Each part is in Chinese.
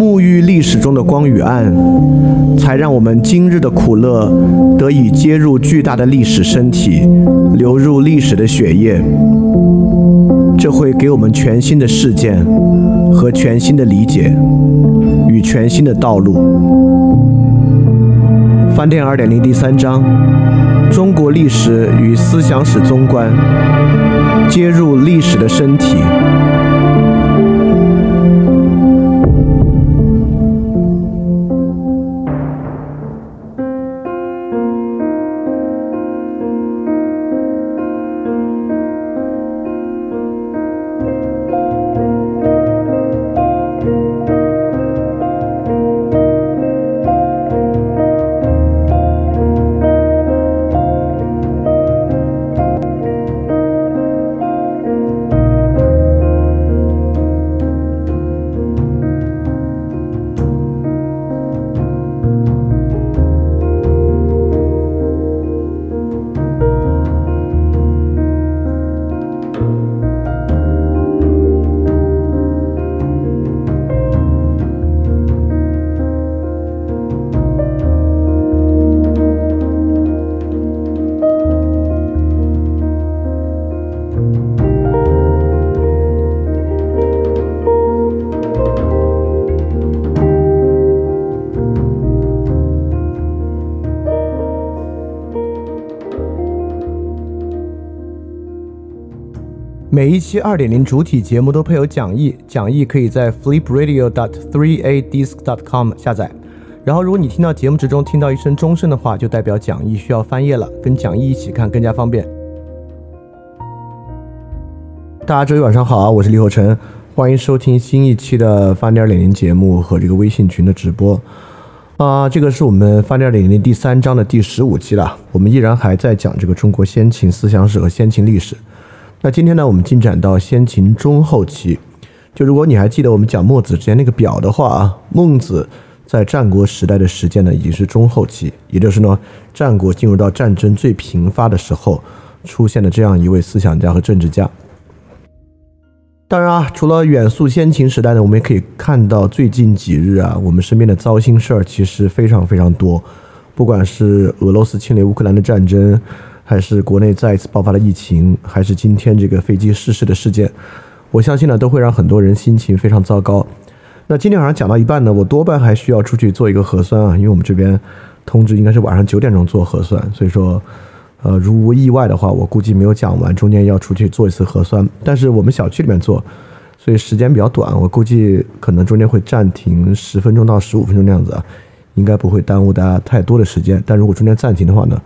沐浴历史中的光与暗，才让我们今日的苦乐得以接入巨大的历史身体，流入历史的血液。这会给我们全新的事件和全新的理解与全新的道路。饭店二点零第三章：中国历史与思想史综观，接入历史的身体。期二点零主体节目都配有讲义，讲义可以在 flipradio.dot3adisc.dot.com 下载。然后，如果你听到节目之中听到一声钟声的话，就代表讲义需要翻页了，跟讲义一起看更加方便。大家周一晚上好啊，我是李厚成，欢迎收听新一期的翻点二点零节目和这个微信群的直播。啊，这个是我们翻点二点零第三章的第十五期了，我们依然还在讲这个中国先秦思想史和先秦历史。那今天呢，我们进展到先秦中后期。就如果你还记得我们讲墨子之前那个表的话啊，孟子在战国时代的时间呢，已经是中后期，也就是呢，战国进入到战争最频发的时候，出现的这样一位思想家和政治家。当然啊，除了远溯先秦时代呢，我们也可以看到最近几日啊，我们身边的糟心事儿其实非常非常多，不管是俄罗斯侵略乌克兰的战争。还是国内再一次爆发了疫情，还是今天这个飞机失事的事件，我相信呢都会让很多人心情非常糟糕。那今天晚上讲到一半呢，我多半还需要出去做一个核酸啊，因为我们这边通知应该是晚上九点钟做核酸，所以说，呃，如无意外的话，我估计没有讲完，中间要出去做一次核酸。但是我们小区里面做，所以时间比较短，我估计可能中间会暂停十分钟到十五分钟那样子啊，应该不会耽误大家太多的时间。但如果中间暂停的话呢？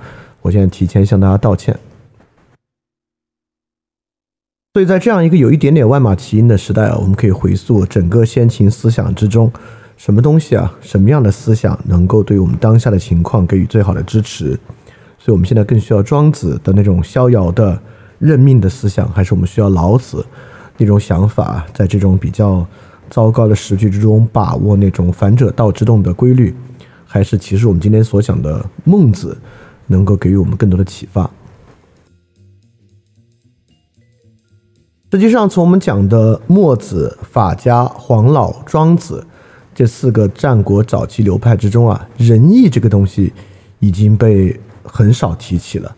我现在提前向大家道歉。所以在这样一个有一点点万马齐喑的时代啊，我们可以回溯整个先秦思想之中，什么东西啊，什么样的思想能够对我们当下的情况给予最好的支持？所以我们现在更需要庄子的那种逍遥的认命的思想，还是我们需要老子那种想法，在这种比较糟糕的时局之中把握那种反者道之动的规律？还是其实我们今天所讲的孟子？能够给予我们更多的启发。实际上，从我们讲的墨子、法家、黄老、庄子这四个战国早期流派之中啊，仁义这个东西已经被很少提起了。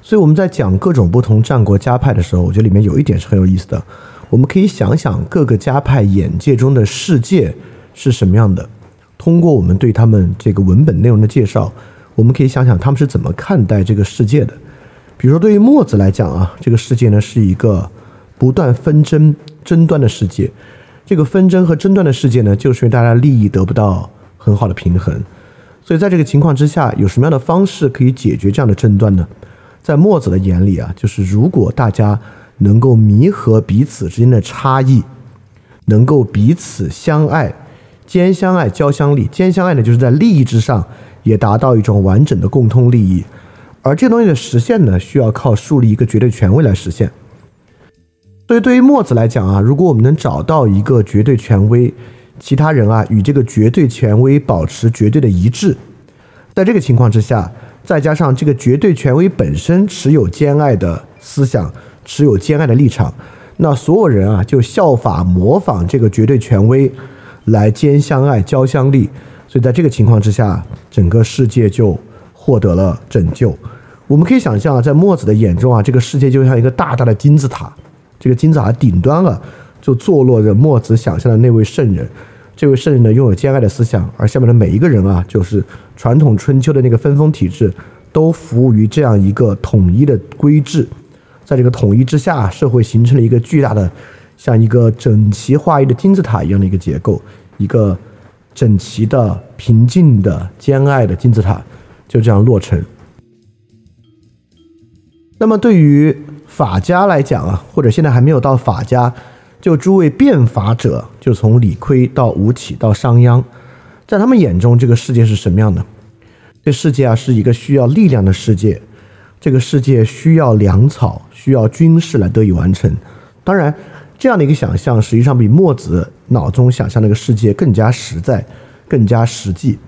所以我们在讲各种不同战国家派的时候，我觉得里面有一点是很有意思的。我们可以想想各个家派眼界中的世界是什么样的，通过我们对他们这个文本内容的介绍。我们可以想想他们是怎么看待这个世界的。比如说，对于墨子来讲啊，这个世界呢是一个不断纷争、争端的世界。这个纷争和争端的世界呢，就是因为大家利益得不到很好的平衡。所以在这个情况之下，有什么样的方式可以解决这样的争端呢？在墨子的眼里啊，就是如果大家能够弥合彼此之间的差异，能够彼此相爱，兼相爱，交相利。兼相爱呢，就是在利益之上也达到一种完整的共通利益。而这东西的实现呢，需要靠树立一个绝对权威来实现。所以，对于墨子来讲啊，如果我们能找到一个绝对权威，其他人啊与这个绝对权威保持绝对的一致，在这个情况之下，再加上这个绝对权威本身持有兼爱的思想，持有兼爱的立场，那所有人啊就效法模仿这个绝对权威来兼相爱、交相利。所以，在这个情况之下，整个世界就。获得了拯救，我们可以想象啊，在墨子的眼中啊，这个世界就像一个大大的金字塔，这个金字塔顶端啊，就坐落着墨子想象的那位圣人。这位圣人呢，拥有兼爱的思想，而下面的每一个人啊，就是传统春秋的那个分封体制，都服务于这样一个统一的规制。在这个统一之下，社会形成了一个巨大的，像一个整齐划一的金字塔一样的一个结构，一个整齐的、平静的、兼爱的金字塔。就这样落成。那么对于法家来讲啊，或者现在还没有到法家，就诸位变法者，就从李悝到吴起到商鞅，在他们眼中，这个世界是什么样的？这世界啊，是一个需要力量的世界，这个世界需要粮草，需要军事来得以完成。当然，这样的一个想象，实际上比墨子脑中想象那个世界更加实在，更加实际。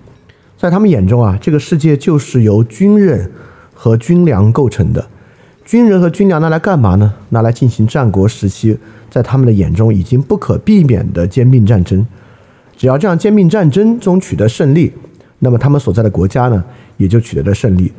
在他们眼中啊，这个世界就是由军人和军粮构成的。军人和军粮拿来干嘛呢？拿来进行战国时期在他们的眼中已经不可避免的兼并战争。只要这样兼并战争中取得胜利，那么他们所在的国家呢，也就取得了胜利。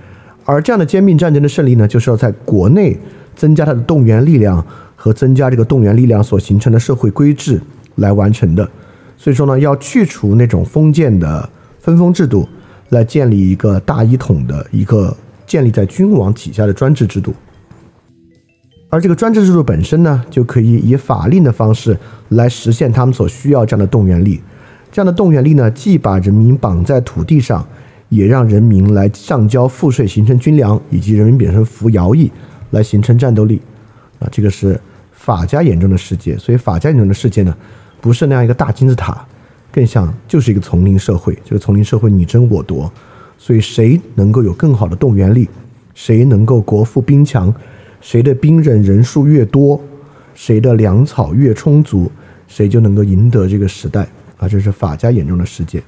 而这样的兼并战争的胜利呢，就是要在国内增加它的动员力量和增加这个动员力量所形成的社会规制来完成的。所以说呢，要去除那种封建的。分封制度来建立一个大一统的一个建立在君王体下的专制制度，而这个专制制度本身呢，就可以以法令的方式来实现他们所需要这样的动员力。这样的动员力呢，既把人民绑在土地上，也让人民来上交赋税，形成军粮，以及人民本身服徭役来形成战斗力。啊，这个是法家眼中的世界。所以法家眼中的世界呢，不是那样一个大金字塔。更像就是一个丛林社会，这个丛林社会你争我夺，所以谁能够有更好的动员力，谁能够国富兵强，谁的兵刃人数越多，谁的粮草越充足，谁就能够赢得这个时代啊！这是法家眼中的世界。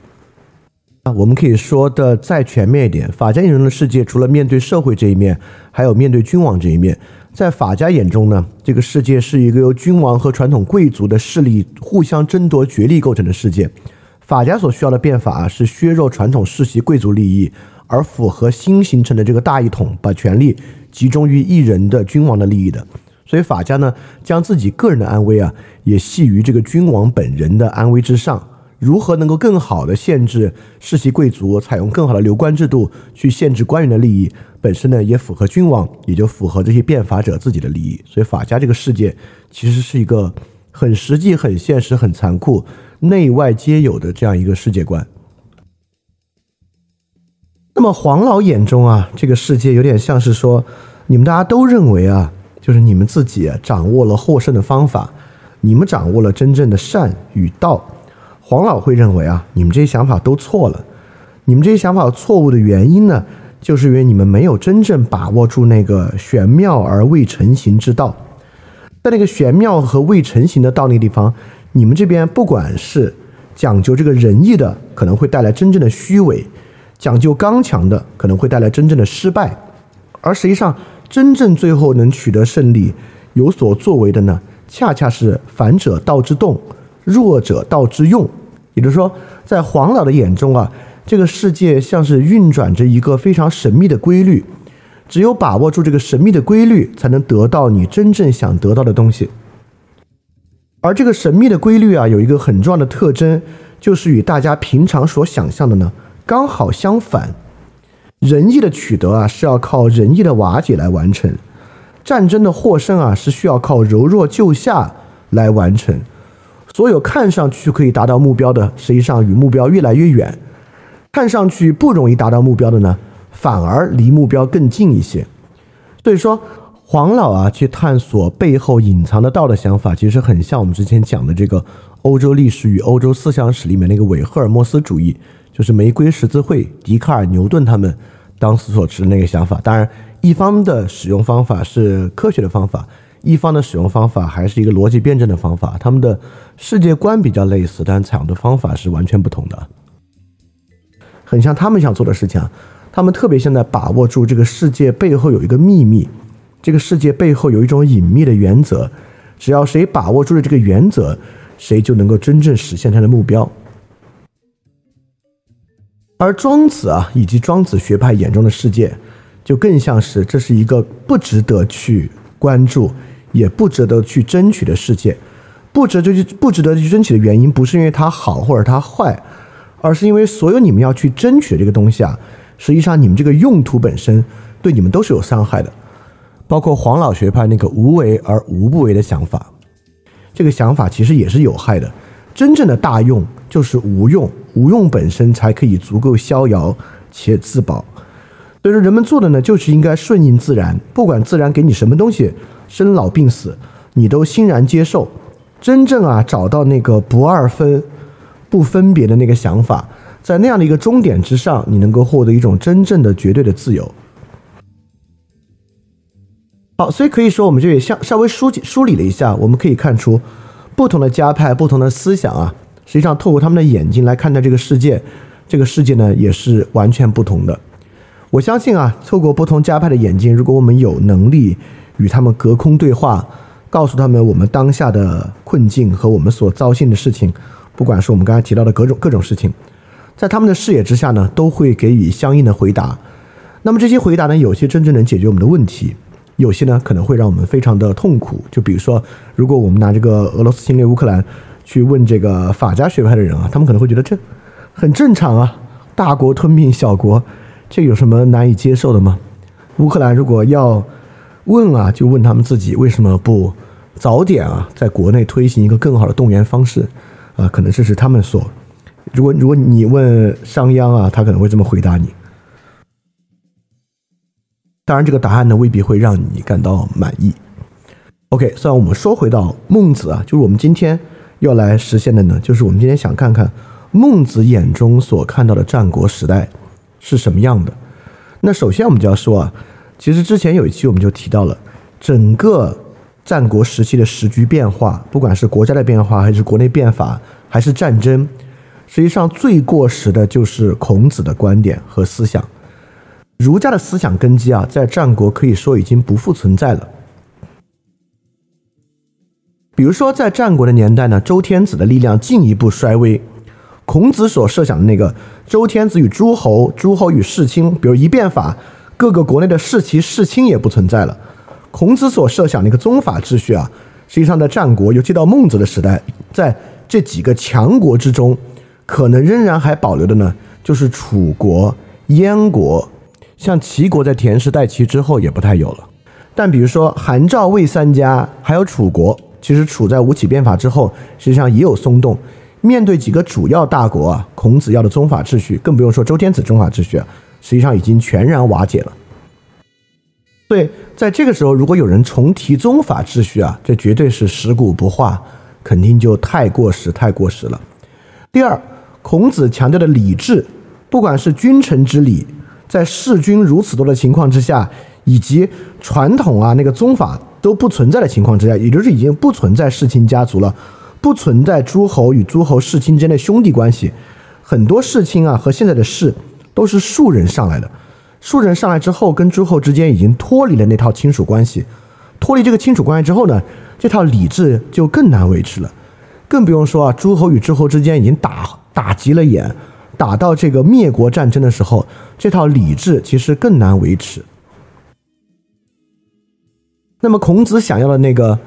啊，我们可以说的再全面一点，法家眼中的世界除了面对社会这一面，还有面对君王这一面。在法家眼中呢，这个世界是一个由君王和传统贵族的势力互相争夺角力构成的世界。法家所需要的变法啊是削弱传统世袭贵族利益，而符合新形成的这个大一统，把权力集中于一人的君王的利益的。所以法家呢，将自己个人的安危啊，也系于这个君王本人的安危之上。如何能够更好的限制世袭贵族，采用更好的流官制度去限制官员的利益？本身呢，也符合君王，也就符合这些变法者自己的利益。所以法家这个世界其实是一个很实际、很现实、很残酷、内外皆有的这样一个世界观。那么黄老眼中啊，这个世界有点像是说，你们大家都认为啊，就是你们自己掌握了获胜的方法，你们掌握了真正的善与道。黄老会认为啊，你们这些想法都错了。你们这些想法错误的原因呢？就是因为你们没有真正把握住那个玄妙而未成形之道，在那个玄妙和未成形的道那地方，你们这边不管是讲究这个仁义的，可能会带来真正的虚伪；讲究刚强的，可能会带来真正的失败。而实际上，真正最后能取得胜利、有所作为的呢，恰恰是反者道之动，弱者道之用。也就是说，在黄老的眼中啊。这个世界像是运转着一个非常神秘的规律，只有把握住这个神秘的规律，才能得到你真正想得到的东西。而这个神秘的规律啊，有一个很重要的特征，就是与大家平常所想象的呢刚好相反。仁义的取得啊，是要靠仁义的瓦解来完成；战争的获胜啊，是需要靠柔弱救下来完成。所有看上去可以达到目标的，实际上与目标越来越远。看上去不容易达到目标的呢，反而离目标更近一些。所以说，黄老啊去探索背后隐藏的道的想法，其实很像我们之前讲的这个欧洲历史与欧洲思想史里面那个伪赫尔墨斯主义，就是玫瑰十字会、笛卡尔、牛顿他们当时所持的那个想法。当然，一方的使用方法是科学的方法，一方的使用方法还是一个逻辑辩证的方法。他们的世界观比较类似，但采用的方法是完全不同的。很像他们想做的事情，他们特别现在把握住这个世界背后有一个秘密，这个世界背后有一种隐秘的原则，只要谁把握住了这个原则，谁就能够真正实现他的目标。而庄子啊，以及庄子学派眼中的世界，就更像是这是一个不值得去关注，也不值得去争取的世界。不值得去不值得去争取的原因，不是因为它好或者它坏。而是因为所有你们要去争取的这个东西啊，实际上你们这个用途本身对你们都是有伤害的，包括黄老学派那个无为而无不为的想法，这个想法其实也是有害的。真正的大用就是无用，无用本身才可以足够逍遥且自保。所以说，人们做的呢，就是应该顺应自然，不管自然给你什么东西，生老病死，你都欣然接受。真正啊，找到那个不二分。不分别的那个想法，在那样的一个终点之上，你能够获得一种真正的绝对的自由。好，所以可以说，我们就也像稍微梳梳理了一下，我们可以看出，不同的家派、不同的思想啊，实际上透过他们的眼睛来看待这个世界，这个世界呢也是完全不同的。我相信啊，透过不同家派的眼睛，如果我们有能力与他们隔空对话，告诉他们我们当下的困境和我们所糟心的事情。不管是我们刚才提到的各种各种事情，在他们的视野之下呢，都会给予相应的回答。那么这些回答呢，有些真正能解决我们的问题，有些呢可能会让我们非常的痛苦。就比如说，如果我们拿这个俄罗斯侵略乌克兰去问这个法家学派的人啊，他们可能会觉得这很正常啊，大国吞并小国，这有什么难以接受的吗？乌克兰如果要问啊，就问他们自己为什么不早点啊，在国内推行一个更好的动员方式。啊，可能这是他们所。如果如果你问商鞅啊，他可能会这么回答你。当然，这个答案呢未必会让你感到满意。OK，算我们说回到孟子啊，就是我们今天要来实现的呢，就是我们今天想看看孟子眼中所看到的战国时代是什么样的。那首先我们就要说啊，其实之前有一期我们就提到了整个。战国时期的时局变化，不管是国家的变化，还是国内变法，还是战争，实际上最过时的就是孔子的观点和思想。儒家的思想根基啊，在战国可以说已经不复存在了。比如说，在战国的年代呢，周天子的力量进一步衰微，孔子所设想的那个周天子与诸侯、诸侯与世卿，比如一变法，各个国内的世袭、世卿也不存在了。孔子所设想的一个宗法秩序啊，实际上在战国，尤其到孟子的时代，在这几个强国之中，可能仍然还保留的呢，就是楚国、燕国，像齐国在田氏代齐之后也不太有了。但比如说韩赵魏三家，还有楚国，其实楚在吴起变法之后，实际上也有松动。面对几个主要大国啊，孔子要的宗法秩序，更不用说周天子宗法秩序啊，实际上已经全然瓦解了。对，在这个时候，如果有人重提宗法秩序啊，这绝对是尸骨不化，肯定就太过时、太过时了。第二，孔子强调的礼制，不管是君臣之礼，在弑君如此多的情况之下，以及传统啊那个宗法都不存在的情况之下，也就是已经不存在世卿家族了，不存在诸侯与诸侯世卿之间的兄弟关系，很多世卿啊和现在的世都是庶人上来的。庶人上来之后，跟诸侯之间已经脱离了那套亲属关系，脱离这个亲属关系之后呢，这套礼制就更难维持了。更不用说啊，诸侯与诸侯之间已经打打急了眼，打到这个灭国战争的时候，这套礼制其实更难维持。那么孔子想要的那个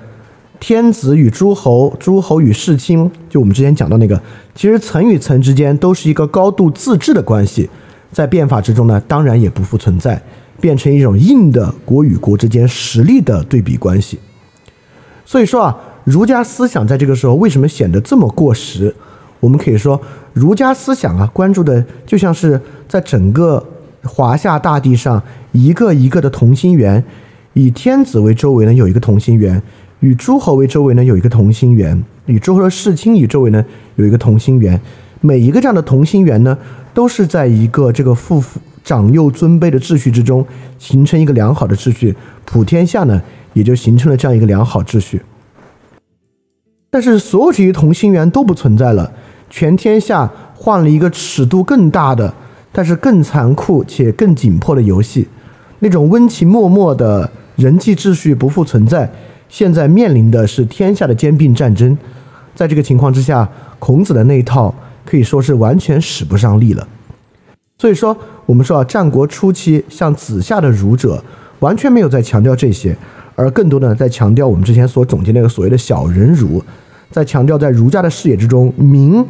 天子与诸侯、诸侯与世卿，就我们之前讲到那个，其实层与层之间都是一个高度自治的关系。在变法之中呢，当然也不复存在，变成一种硬的国与国之间实力的对比关系。所以说啊，儒家思想在这个时候为什么显得这么过时？我们可以说，儒家思想啊，关注的就像是在整个华夏大地上一个一个的同心圆，以天子为周围呢有一个同心圆，与诸侯为周围呢有一个同心圆，与诸侯的世卿与周围呢有一个同心圆。每一个这样的同心圆呢，都是在一个这个父长幼尊卑的秩序之中，形成一个良好的秩序，普天下呢也就形成了这样一个良好秩序。但是所有这些同心圆都不存在了，全天下换了一个尺度更大的，但是更残酷且更紧迫的游戏。那种温情脉脉的人际秩序不复存在，现在面临的是天下的兼并战争。在这个情况之下，孔子的那一套可以说是完全使不上力了。所以说，我们说啊，战国初期像子夏的儒者完全没有在强调这些。而更多的在强调我们之前所总结那个所谓的小人儒，在强调在儒家的视野之中，民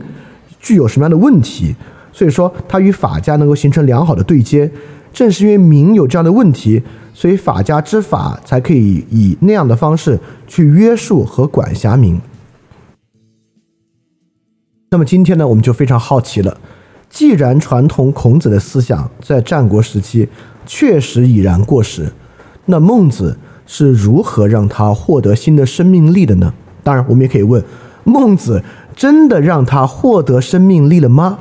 具有什么样的问题，所以说它与法家能够形成良好的对接。正是因为民有这样的问题，所以法家之法才可以以那样的方式去约束和管辖民。那么今天呢，我们就非常好奇了，既然传统孔子的思想在战国时期确实已然过时，那孟子。是如何让他获得新的生命力的呢？当然，我们也可以问：孟子真的让他获得生命力了吗？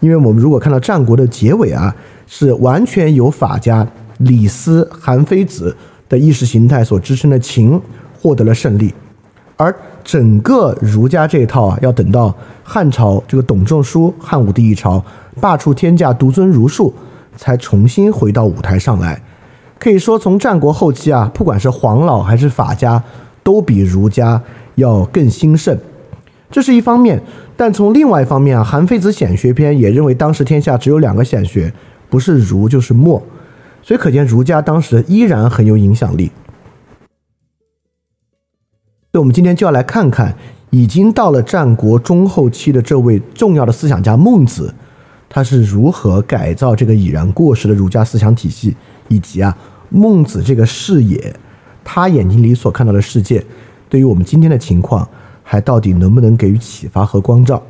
因为我们如果看到战国的结尾啊，是完全由法家李斯、韩非子的意识形态所支撑的秦获得了胜利，而整个儒家这一套啊，要等到汉朝这个董仲舒汉武帝一朝罢黜天下，独尊儒术，才重新回到舞台上来。可以说，从战国后期啊，不管是黄老还是法家，都比儒家要更兴盛，这是一方面。但从另外一方面啊，《韩非子·显学篇》也认为当时天下只有两个显学，不是儒就是墨，所以可见儒家当时依然很有影响力。所以我们今天就要来看看，已经到了战国中后期的这位重要的思想家孟子，他是如何改造这个已然过时的儒家思想体系，以及啊。孟子这个视野，他眼睛里所看到的世界，对于我们今天的情况，还到底能不能给予启发和光照？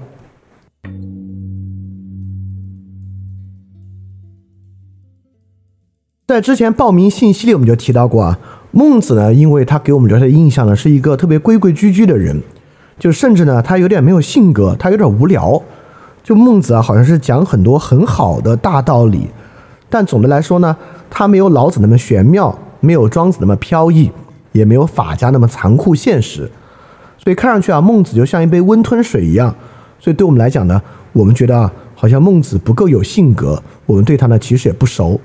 在之前报名信息里，我们就提到过啊，孟子呢，因为他给我们留下的印象呢，是一个特别规规矩矩的人，就甚至呢，他有点没有性格，他有点无聊。就孟子啊，好像是讲很多很好的大道理，但总的来说呢。他没有老子那么玄妙，没有庄子那么飘逸，也没有法家那么残酷现实，所以看上去啊，孟子就像一杯温吞水一样。所以对我们来讲呢，我们觉得啊，好像孟子不够有性格，我们对他呢其实也不熟。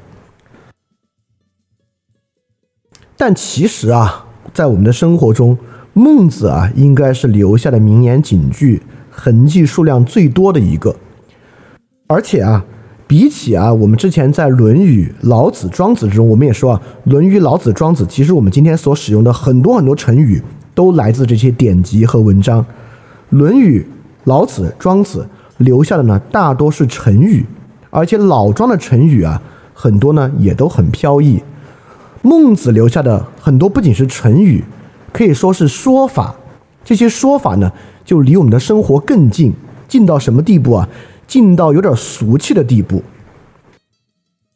但其实啊，在我们的生活中，孟子啊应该是留下的名言警句痕迹数量最多的一个，而且啊。比起啊，我们之前在《论语》《老子》《庄子》之中，我们也说啊，《论语》《老子》《庄子》，其实我们今天所使用的很多很多成语，都来自这些典籍和文章。《论语》《老子》《庄子》留下的呢，大多是成语，而且老庄的成语啊，很多呢也都很飘逸。孟子留下的很多不仅是成语，可以说是说法。这些说法呢，就离我们的生活更近，近到什么地步啊？近到有点俗气的地步。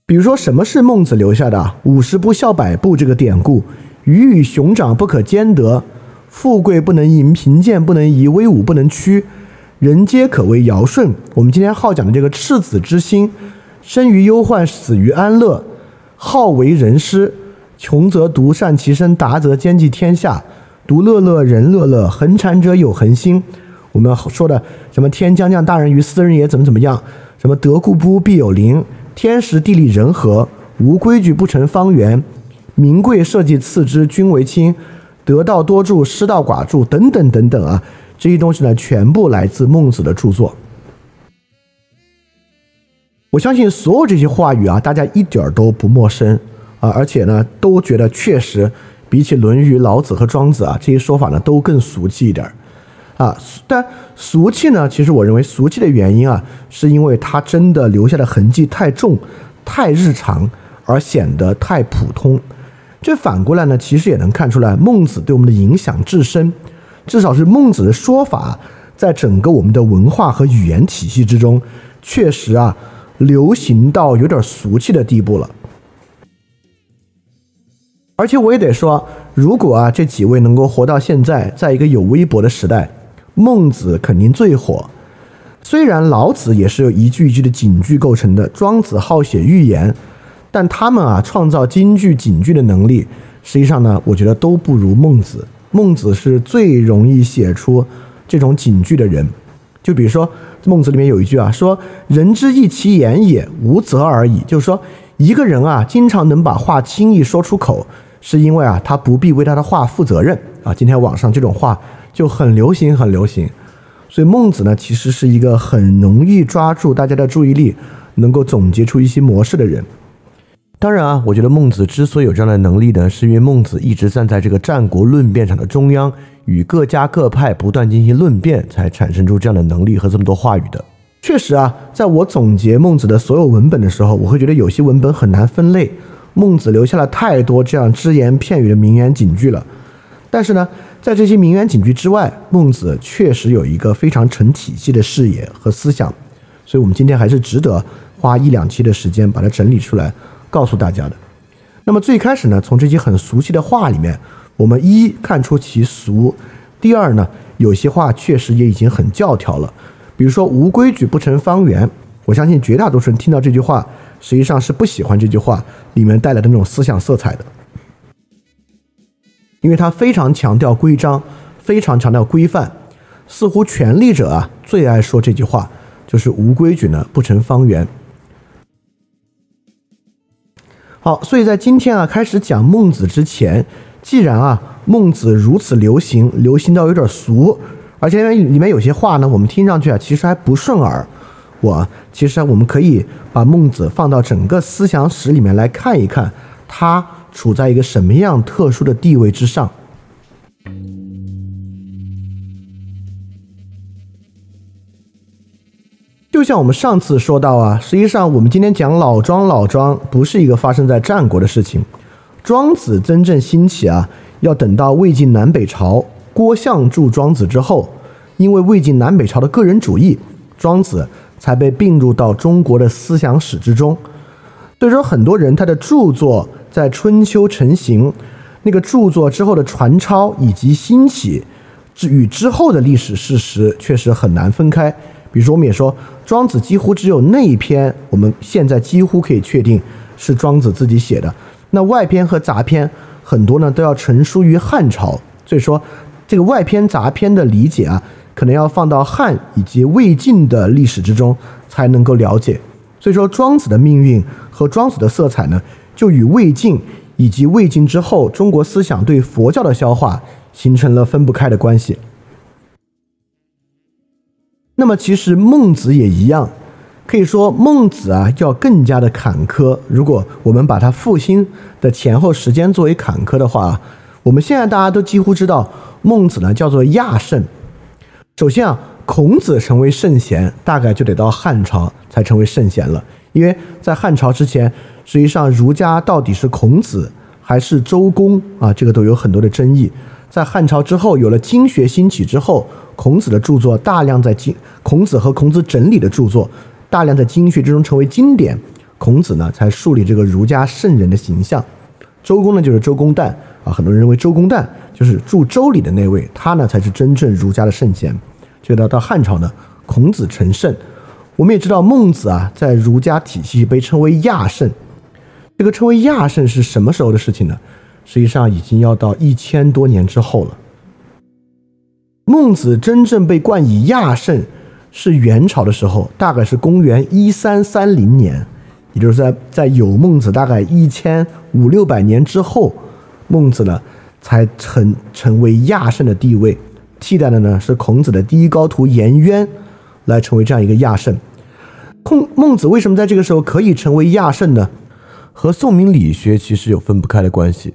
比如说，什么是孟子留下的“五十步笑百步”这个典故？“鱼与熊掌不可兼得，富贵不能淫，贫贱不能移，威武不能屈，人皆可为尧舜。”我们今天好讲的这个赤子之心，生于忧患，死于安乐，好为人师，穷则独善其身，达则兼济天下，独乐乐，人乐乐，恒产者有恒心。我们说的什么“天将降大任于斯人也”怎么怎么样？什么“得故不必有邻”？天时地利人和，无规矩不成方圆。名贵社稷次之，君为轻。得道多助，失道寡助，等等等等啊！这些东西呢，全部来自孟子的著作。我相信所有这些话语啊，大家一点儿都不陌生啊，而且呢，都觉得确实比起《论语》《老子》和《庄子》啊，这些说法呢，都更俗气一点儿。啊，但俗气呢？其实我认为俗气的原因啊，是因为它真的留下的痕迹太重、太日常，而显得太普通。这反过来呢，其实也能看出来孟子对我们的影响至深。至少是孟子的说法，在整个我们的文化和语言体系之中，确实啊，流行到有点俗气的地步了。而且我也得说，如果啊这几位能够活到现在，在一个有微博的时代，孟子肯定最火。虽然老子也是由一句一句的警句构成的，庄子好写寓言，但他们啊创造金句警句的能力，实际上呢，我觉得都不如孟子。孟子是最容易写出这种警句的人。就比如说孟子里面有一句啊，说“人之义其言也，无责而已”，就是说一个人啊，经常能把话轻易说出口，是因为啊，他不必为他的话负责任啊。今天网上这种话就很流行，很流行。所以孟子呢，其实是一个很容易抓住大家的注意力，能够总结出一些模式的人。当然啊，我觉得孟子之所以有这样的能力呢，是因为孟子一直站在这个战国论辩场的中央，与各家各派不断进行论辩，才产生出这样的能力和这么多话语的。确实啊，在我总结孟子的所有文本的时候，我会觉得有些文本很难分类。孟子留下了太多这样只言片语的名言警句了。但是呢，在这些名言警句之外，孟子确实有一个非常成体系的视野和思想，所以我们今天还是值得花一两期的时间把它整理出来，告诉大家的。那么最开始呢，从这些很熟悉的话里面，我们一看出其俗；第二呢，有些话确实也已经很教条了，比如说“无规矩不成方圆”，我相信绝大多数人听到这句话，实际上是不喜欢这句话里面带来的那种思想色彩的。因为他非常强调规章，非常强调规范，似乎权力者啊最爱说这句话，就是无规矩呢不成方圆。好，所以在今天啊开始讲孟子之前，既然啊孟子如此流行，流行到有点俗，而且里面有些话呢，我们听上去啊其实还不顺耳。我其实我们可以把孟子放到整个思想史里面来看一看，他。处在一个什么样特殊的地位之上？就像我们上次说到啊，实际上我们今天讲老庄，老庄不是一个发生在战国的事情。庄子真正兴起啊，要等到魏晋南北朝郭象著《庄子》之后，因为魏晋南北朝的个人主义，庄子才被并入到中国的思想史之中。所以说，很多人他的著作。在春秋成型，那个著作之后的传抄以及兴起，之与之后的历史事实确实很难分开。比如说，我们也说庄子几乎只有内篇，我们现在几乎可以确定是庄子自己写的。那外篇和杂篇很多呢，都要成书于汉朝。所以说，这个外篇杂篇的理解啊，可能要放到汉以及魏晋的历史之中才能够了解。所以说，庄子的命运和庄子的色彩呢？就与魏晋以及魏晋之后中国思想对佛教的消化形成了分不开的关系。那么，其实孟子也一样，可以说孟子啊要更加的坎坷。如果我们把他复兴的前后时间作为坎坷的话，我们现在大家都几乎知道孟子呢叫做亚圣。首先啊，孔子成为圣贤，大概就得到汉朝才成为圣贤了，因为在汉朝之前。实际上，儒家到底是孔子还是周公啊？这个都有很多的争议。在汉朝之后，有了经学兴起之后，孔子的著作大量在经，孔子和孔子整理的著作大量在经学之中成为经典。孔子呢，才树立这个儒家圣人的形象。周公呢，就是周公旦啊，很多人认为周公旦就是著《周礼》的那位，他呢才是真正儒家的圣贤。就到到汉朝呢，孔子成圣。我们也知道孟子啊，在儒家体系被称为亚圣。这个称为亚圣是什么时候的事情呢？实际上已经要到一千多年之后了。孟子真正被冠以亚圣是元朝的时候，大概是公元一三三零年，也就是在在有孟子大概一千五六百年之后，孟子呢才成成为亚圣的地位，替代的呢是孔子的第一高徒颜渊来成为这样一个亚圣。孔孟子为什么在这个时候可以成为亚圣呢？和宋明理学其实有分不开的关系，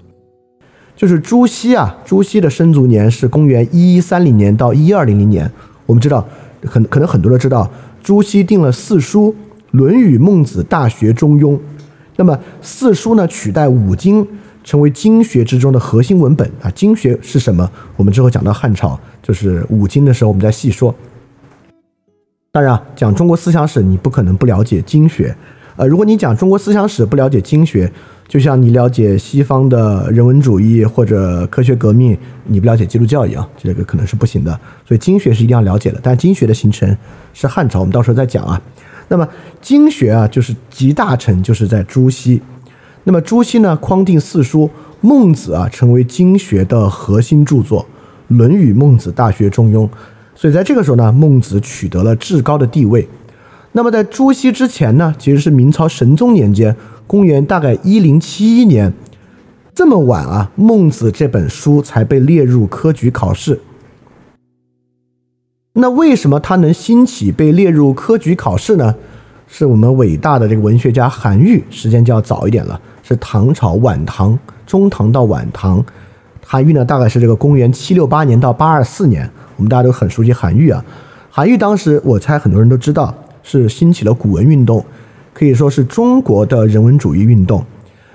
就是朱熹啊，朱熹的生卒年是公元一一三零年到一二零零年。我们知道，很可能很多人知道，朱熹定了四书，《论语》《孟子》《大学》《中庸》。那么四书呢，取代五经，成为经学之中的核心文本啊。经学是什么？我们之后讲到汉朝，就是五经的时候，我们再细说。当然啊，讲中国思想史，你不可能不了解经学。呃，如果你讲中国思想史不了解经学，就像你了解西方的人文主义或者科学革命，你不了解基督教一样，这个可能是不行的。所以经学是一定要了解的，但经学的形成是汉朝，我们到时候再讲啊。那么经学啊，就是集大成，就是在朱熹。那么朱熹呢，匡定四书，孟子啊，成为经学的核心著作，《论语》《孟子》《大学》《中庸》。所以在这个时候呢，孟子取得了至高的地位。那么在朱熹之前呢，其实是明朝神宗年间，公元大概一零七一年，这么晚啊，《孟子》这本书才被列入科举考试。那为什么它能兴起被列入科举考试呢？是我们伟大的这个文学家韩愈，时间就要早一点了，是唐朝晚唐、中唐到晚唐。韩愈呢，大概是这个公元七六八年到八二四年，我们大家都很熟悉韩愈啊。韩愈当时，我猜很多人都知道。是兴起了古文运动，可以说是中国的人文主义运动。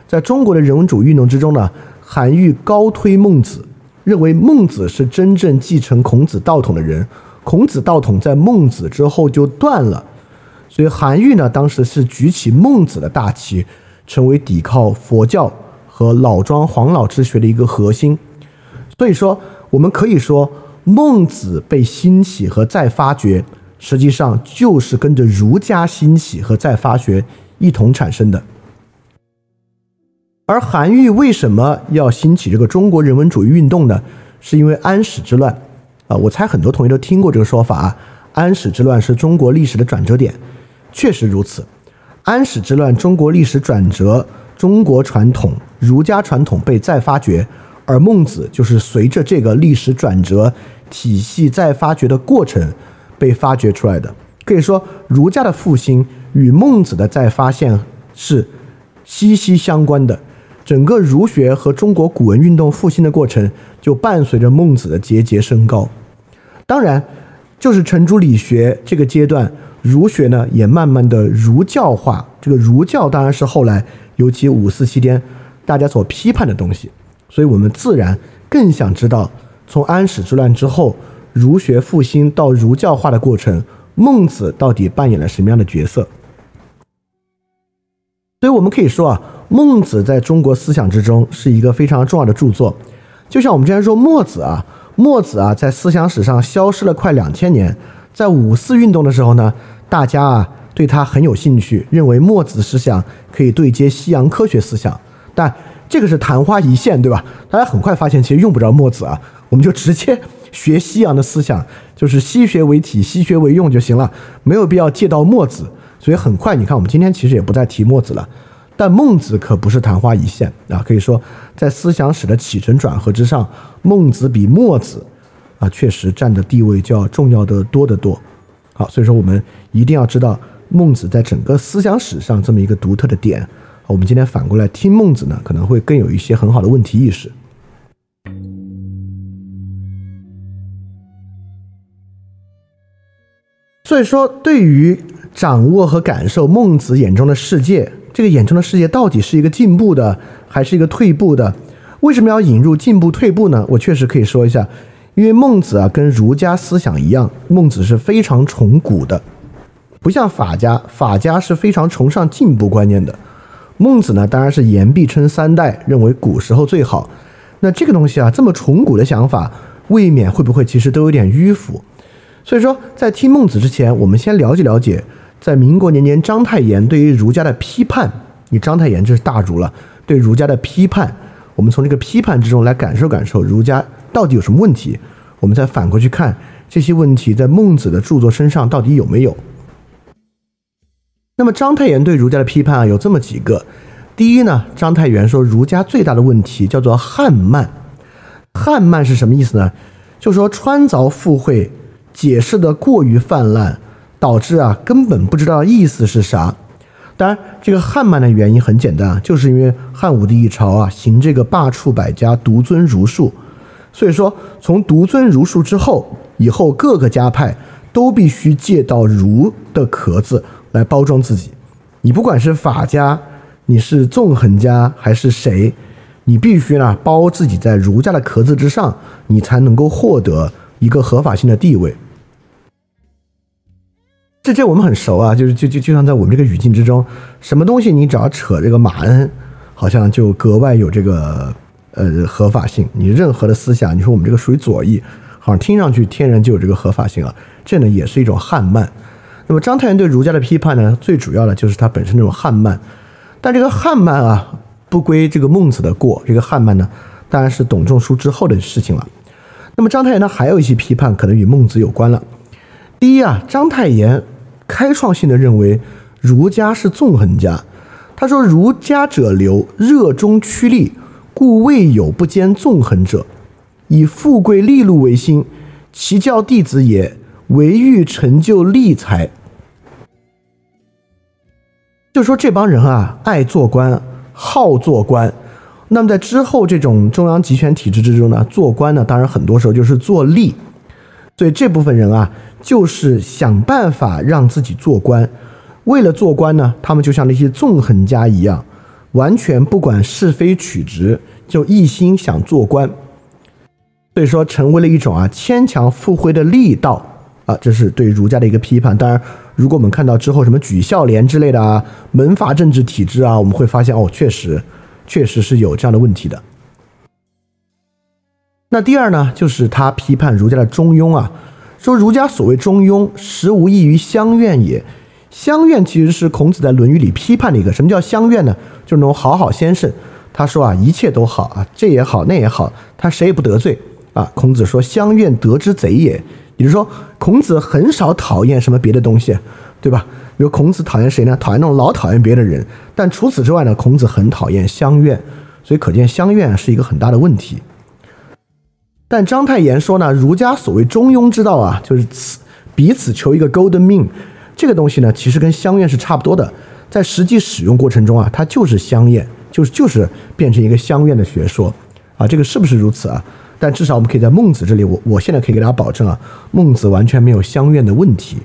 在中国的人文主义运动之中呢，韩愈高推孟子，认为孟子是真正继承孔子道统的人。孔子道统在孟子之后就断了，所以韩愈呢，当时是举起孟子的大旗，成为抵抗佛教和老庄黄老之学的一个核心。所以说，我们可以说孟子被兴起和再发掘。实际上就是跟着儒家兴起和再发掘一同产生的。而韩愈为什么要兴起这个中国人文主义运动呢？是因为安史之乱啊！我猜很多同学都听过这个说法啊。安史之乱是中国历史的转折点，确实如此。安史之乱，中国历史转折，中国传统儒家传统被再发掘，而孟子就是随着这个历史转折体系再发掘的过程。被发掘出来的，可以说儒家的复兴与孟子的再发现是息息相关的。整个儒学和中国古文运动复兴的过程，就伴随着孟子的节节升高。当然，就是程朱理学这个阶段，儒学呢也慢慢的儒教化。这个儒教当然是后来尤其五四期间大家所批判的东西，所以我们自然更想知道，从安史之乱之后。儒学复兴到儒教化的过程，孟子到底扮演了什么样的角色？所以我们可以说啊，孟子在中国思想之中是一个非常重要的著作。就像我们之前说墨子啊，墨子啊，在思想史上消失了快两千年。在五四运动的时候呢，大家啊对他很有兴趣，认为墨子思想可以对接西洋科学思想。但这个是昙花一现，对吧？大家很快发现，其实用不着墨子啊，我们就直接。学西洋的思想，就是西学为体，西学为用就行了，没有必要借到墨子。所以很快，你看我们今天其实也不再提墨子了。但孟子可不是昙花一现啊，可以说在思想史的起承转合之上，孟子比墨子啊确实占的地位就要重要的多得多。好，所以说我们一定要知道孟子在整个思想史上这么一个独特的点。我们今天反过来听孟子呢，可能会更有一些很好的问题意识。所以说，对于掌握和感受孟子眼中的世界，这个眼中的世界到底是一个进步的，还是一个退步的？为什么要引入进步退步呢？我确实可以说一下，因为孟子啊，跟儒家思想一样，孟子是非常崇古的，不像法家，法家是非常崇尚进步观念的。孟子呢，当然是言必称三代，认为古时候最好。那这个东西啊，这么崇古的想法，未免会不会其实都有点迂腐？所以说，在听孟子之前，我们先了解了解，在民国年间章太炎对于儒家的批判。你章太炎这是大儒了，对儒家的批判，我们从这个批判之中来感受感受儒家到底有什么问题。我们再反过去看这些问题在孟子的著作身上到底有没有。那么章太炎对儒家的批判啊，有这么几个。第一呢，章太炎说儒家最大的问题叫做汉慢。汉慢是什么意思呢？就是说穿凿附会。解释的过于泛滥，导致啊根本不知道意思是啥。当然，这个汉慢的原因很简单啊，就是因为汉武帝一朝啊行这个罢黜百家，独尊儒术。所以说，从独尊儒术之后，以后各个家派都必须借到儒的壳子来包装自己。你不管是法家，你是纵横家还是谁，你必须呢包自己在儒家的壳子之上，你才能够获得一个合法性的地位。这这我们很熟啊，就是就就就像在我们这个语境之中，什么东西你只要扯这个马恩，好像就格外有这个呃合法性。你任何的思想，你说我们这个属于左翼，好像听上去天然就有这个合法性啊。这呢也是一种汉慢。那么章太炎对儒家的批判呢，最主要的就是他本身这种汉慢。但这个汉慢啊，不归这个孟子的过。这个汉慢呢，当然是董仲舒之后的事情了。那么章太炎呢，还有一些批判可能与孟子有关了。第一啊，章太炎开创性的认为儒家是纵横家。他说：“儒家者流，热衷趋利，故未有不兼纵横者。以富贵利禄为心，其教弟子也，唯欲成就利才。”就说这帮人啊，爱做官，好做官。那么在之后这种中央集权体制之中呢，做官呢，当然很多时候就是做利。所以这部分人啊，就是想办法让自己做官。为了做官呢，他们就像那些纵横家一样，完全不管是非曲直，就一心想做官。所以说，成为了一种啊牵强附会的力道啊，这是对儒家的一个批判。当然，如果我们看到之后什么举孝廉之类的啊，门阀政治体制啊，我们会发现哦，确实，确实是有这样的问题的。那第二呢，就是他批判儒家的中庸啊，说儒家所谓中庸，实无异于乡愿也。乡愿其实是孔子在《论语》里批判的一个，什么叫乡愿呢？就是那种好好先生。他说啊，一切都好啊，这也好，那也好，他谁也不得罪啊。孔子说，乡愿得之贼也。也就是说，孔子很少讨厌什么别的东西，对吧？比如孔子讨厌谁呢？讨厌那种老讨厌别的人。但除此之外呢，孔子很讨厌乡愿，所以可见乡愿是一个很大的问题。但章太炎说呢，儒家所谓中庸之道啊，就是此彼此求一个 golden mean，这个东西呢，其实跟香愿是差不多的，在实际使用过程中啊，它就是香愿，就是就是变成一个乡愿的学说啊，这个是不是如此啊？但至少我们可以在孟子这里，我我现在可以给大家保证啊，孟子完全没有乡愿的问题。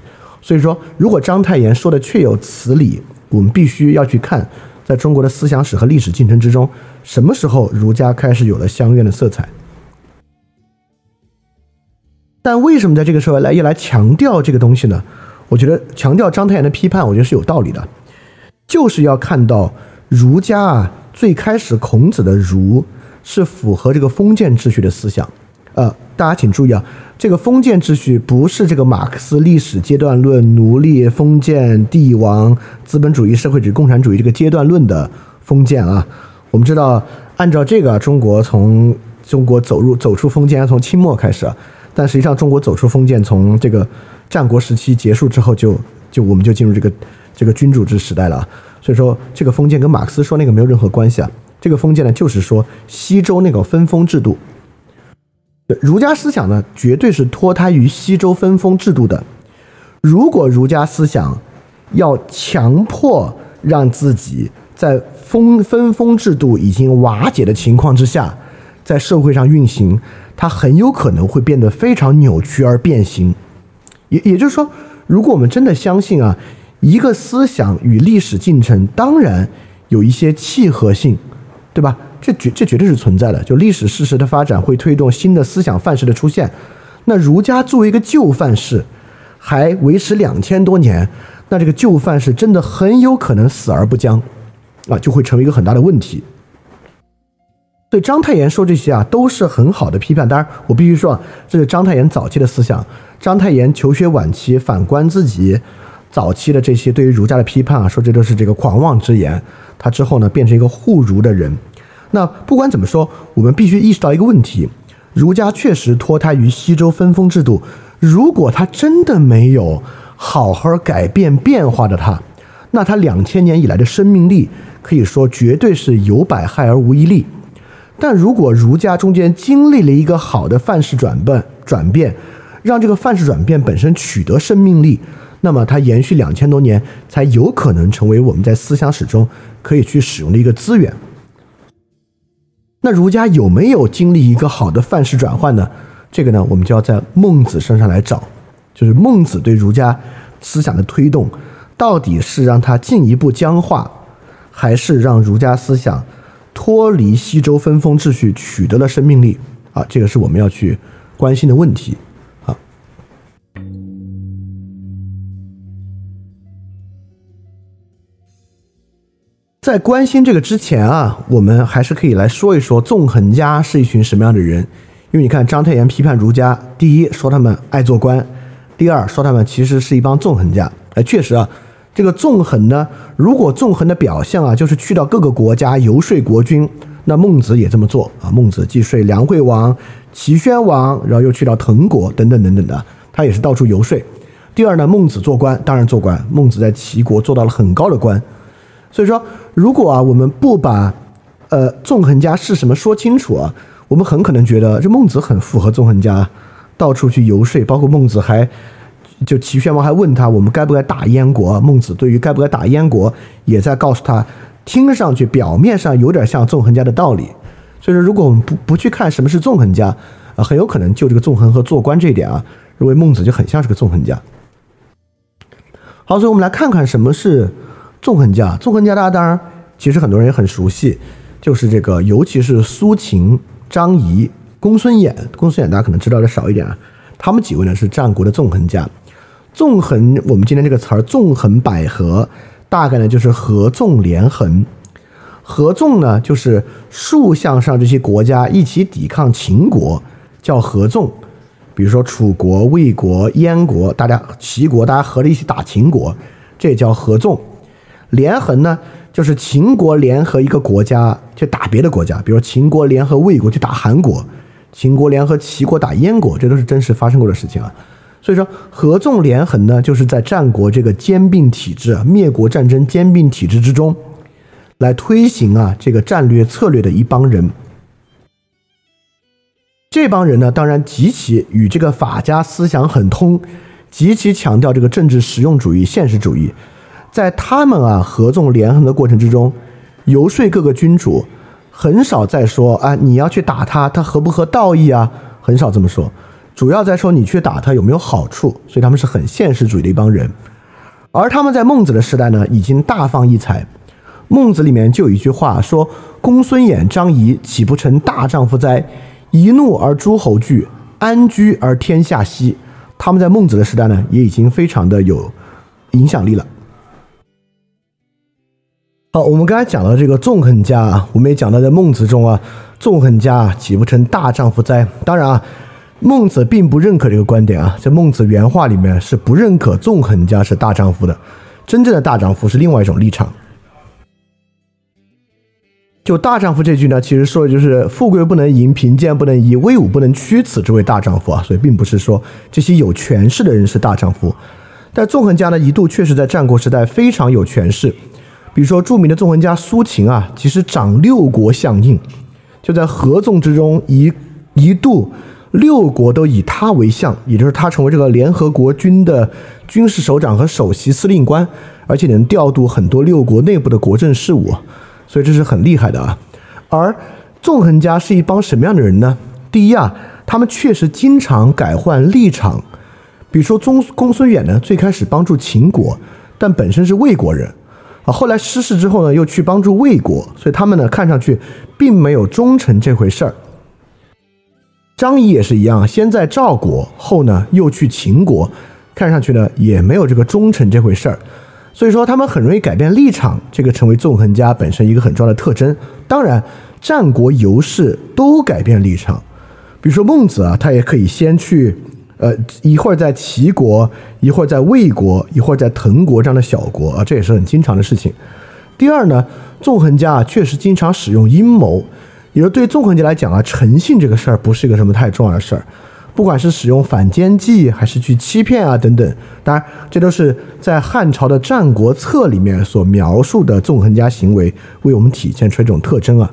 所以说，如果章太炎说的确有此理，我们必须要去看，在中国的思想史和历史进程之中，什么时候儒家开始有了乡愿的色彩。但为什么在这个时候来又来强调这个东西呢？我觉得强调章太炎的批判，我觉得是有道理的，就是要看到儒家啊，最开始孔子的儒是符合这个封建秩序的思想。呃，大家请注意啊，这个封建秩序不是这个马克思历史阶段论、奴隶、封建、帝王、资本主义、社会主义、共产主义这个阶段论的封建啊。我们知道，按照这个，中国从中国走入走出封建，从清末开始。但实际上，中国走出封建，从这个战国时期结束之后，就就我们就进入这个这个君主制时代了。所以说，这个封建跟马克思说那个没有任何关系啊。这个封建呢，就是说西周那个分封制度。儒家思想呢，绝对是脱胎于西周分封制度的。如果儒家思想要强迫让自己在封分封制度已经瓦解的情况之下，在社会上运行。它很有可能会变得非常扭曲而变形，也也就是说，如果我们真的相信啊，一个思想与历史进程当然有一些契合性，对吧？这绝这绝对是存在的。就历史事实的发展会推动新的思想范式的出现。那儒家作为一个旧范式，还维持两千多年，那这个旧范式真的很有可能死而不僵，啊，就会成为一个很大的问题。对章太炎说这些啊，都是很好的批判。当然，我必须说，这是章太炎早期的思想。章太炎求学晚期，反观自己早期的这些对于儒家的批判啊，说这都是这个狂妄之言。他之后呢，变成一个护儒的人。那不管怎么说，我们必须意识到一个问题：儒家确实脱胎于西周分封制度。如果他真的没有好好改变变化的他，那他两千年以来的生命力，可以说绝对是有百害而无一利。但如果儒家中间经历了一个好的范式转变，转变，让这个范式转变本身取得生命力，那么它延续两千多年，才有可能成为我们在思想史中可以去使用的一个资源。那儒家有没有经历一个好的范式转换呢？这个呢，我们就要在孟子身上来找，就是孟子对儒家思想的推动，到底是让它进一步僵化，还是让儒家思想？脱离西周分封秩序取得了生命力。啊，这个是我们要去关心的问题。啊。在关心这个之前啊，我们还是可以来说一说纵横家是一群什么样的人，因为你看章太炎批判儒家，第一说他们爱做官，第二说他们其实是一帮纵横家。哎，确实啊。这个纵横呢，如果纵横的表象啊，就是去到各个国家游说国君，那孟子也这么做啊。孟子既说梁惠王、齐宣王，然后又去到滕国等等等等的，他也是到处游说。第二呢，孟子做官，当然做官，孟子在齐国做到了很高的官。所以说，如果啊，我们不把，呃，纵横家是什么说清楚啊，我们很可能觉得这孟子很符合纵横家，到处去游说，包括孟子还，就齐宣王还问他，我们该不该打燕国？孟子对于该不该打燕国，也在告诉他，听上去表面上有点像纵横家的道理。所以说，如果我们不不去看什么是纵横家，啊，很有可能就这个纵横和做官这一点啊，认为孟子就很像是个纵横家。好，所以我们来看看什么是。纵横家，纵横家，大家当然其实很多人也很熟悉，就是这个，尤其是苏秦、张仪、公孙衍。公孙衍大家可能知道的少一点啊，他们几位呢是战国的纵横家。纵横，我们今天这个词儿“纵横捭阖”，大概呢就是合纵连横。合纵呢就是竖向上这些国家一起抵抗秦国，叫合纵。比如说楚国、魏国、燕国，大家齐国，大家合着一起打秦国，这叫合纵。连横呢，就是秦国联合一个国家去打别的国家，比如秦国联合魏国去打韩国，秦国联合齐国打燕国，这都是真实发生过的事情啊。所以说，合纵连横呢，就是在战国这个兼并体制、灭国战争兼并体制之中，来推行啊这个战略策略的一帮人。这帮人呢，当然极其与这个法家思想很通，极其强调这个政治实用主义、现实主义。在他们啊合纵连横的过程之中，游说各个君主，很少再说啊你要去打他，他合不合道义啊？很少这么说，主要在说你去打他有没有好处。所以他们是很现实主义的一帮人。而他们在孟子的时代呢，已经大放异彩。孟子里面就有一句话说：“公孙衍、张仪岂不成大丈夫哉？一怒而诸侯惧，安居而天下息。”他们在孟子的时代呢，也已经非常的有影响力了。好，我们刚才讲到这个纵横家啊，我们也讲到在孟子中啊，纵横家岂不成大丈夫哉？当然啊，孟子并不认可这个观点啊，在孟子原话里面是不认可纵横家是大丈夫的，真正的大丈夫是另外一种立场。就大丈夫这句呢，其实说的就是富贵不能淫，贫贱不能移，威武不能屈，此之谓大丈夫啊。所以并不是说这些有权势的人是大丈夫，但纵横家呢，一度确实在战国时代非常有权势。比如说，著名的纵横家苏秦啊，其实掌六国相印，就在合纵之中，一一度六国都以他为相，也就是他成为这个联合国军的军事首长和首席司令官，而且能调度很多六国内部的国政事务，所以这是很厉害的啊。而纵横家是一帮什么样的人呢？第一啊，他们确实经常改换立场，比如说公公孙远呢，最开始帮助秦国，但本身是魏国人。啊，后来失势之后呢，又去帮助魏国，所以他们呢看上去并没有忠诚这回事儿。张仪也是一样，先在赵国，后呢又去秦国，看上去呢也没有这个忠诚这回事儿。所以说他们很容易改变立场，这个成为纵横家本身一个很重要的特征。当然，战国游士都改变立场，比如说孟子啊，他也可以先去。呃，一会儿在齐国，一会儿在魏国，一会儿在滕国这样的小国啊，这也是很经常的事情。第二呢，纵横家啊确实经常使用阴谋，也就对纵横家来讲啊，诚信这个事儿不是一个什么太重要的事儿，不管是使用反间计还是去欺骗啊等等，当然这都是在汉朝的《战国策》里面所描述的纵横家行为，为我们体现出这种特征啊。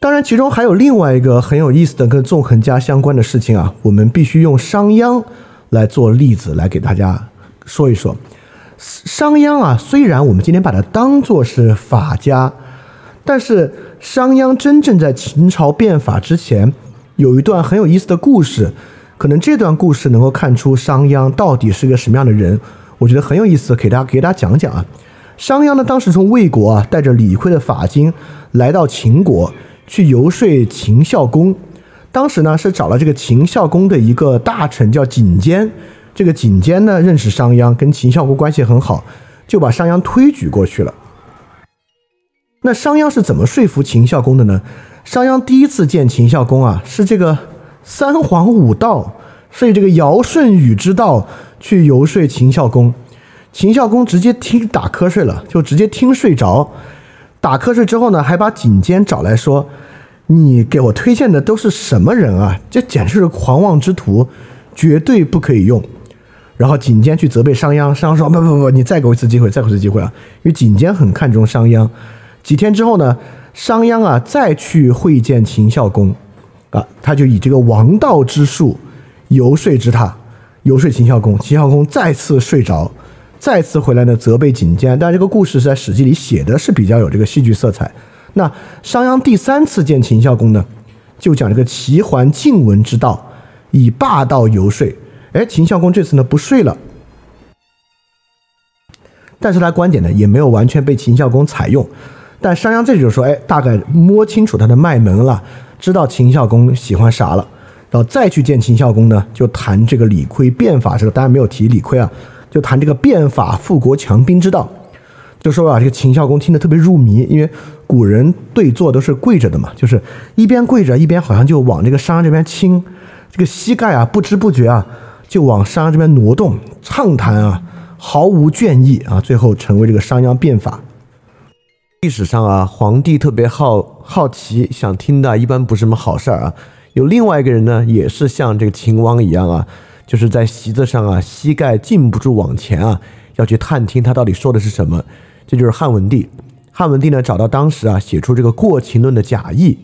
当然，其中还有另外一个很有意思的跟纵横家相关的事情啊，我们必须用商鞅来做例子来给大家说一说。商鞅啊，虽然我们今天把它当做是法家，但是商鞅真正在秦朝变法之前，有一段很有意思的故事，可能这段故事能够看出商鞅到底是个什么样的人，我觉得很有意思，给大家给大家讲讲啊。商鞅呢，当时从魏国啊带着李悝的法经来到秦国。去游说秦孝公，当时呢是找了这个秦孝公的一个大臣叫景监，这个景监呢认识商鞅，跟秦孝公关系很好，就把商鞅推举过去了。那商鞅是怎么说服秦孝公的呢？商鞅第一次见秦孝公啊，是这个三皇五道，是以这个尧舜禹之道去游说秦孝公。秦孝公直接听打瞌睡了，就直接听睡着。打瞌睡之后呢，还把景监找来说：“你给我推荐的都是什么人啊？这简直是狂妄之徒，绝对不可以用。”然后景监去责备商鞅，商鞅说：“不不不，你再给我一次机会，再给我一次机会啊！”因为景监很看重商鞅。几天之后呢，商鞅啊再去会见秦孝公，啊，他就以这个王道之术游说之他，游说秦孝公。秦孝公再次睡着，再次回来呢责备景监。但这个故事是在《史记》里写的是比较有这个戏剧色彩。那商鞅第三次见秦孝公呢，就讲这个齐桓晋文之道，以霸道游说。哎，秦孝公这次呢不睡了，但是他观点呢也没有完全被秦孝公采用。但商鞅这就说，哎，大概摸清楚他的脉门了，知道秦孝公喜欢啥了，然后再去见秦孝公呢，就谈这个李悝变法这个，当然没有提李悝啊，就谈这个变法富国强兵之道。就说啊，这个秦孝公听得特别入迷，因为古人对坐都是跪着的嘛，就是一边跪着一边好像就往这个商鞅这边倾，这个膝盖啊不知不觉啊就往商鞅这边挪动，畅谈啊毫无倦意啊，最后成为这个商鞅变法。历史上啊，皇帝特别好好奇，想听的一般不是什么好事儿啊。有另外一个人呢，也是像这个秦王一样啊，就是在席子上啊，膝盖禁不住往前啊，要去探听他到底说的是什么。这就是汉文帝。汉文帝呢，找到当时啊，写出这个《过秦论》的贾谊，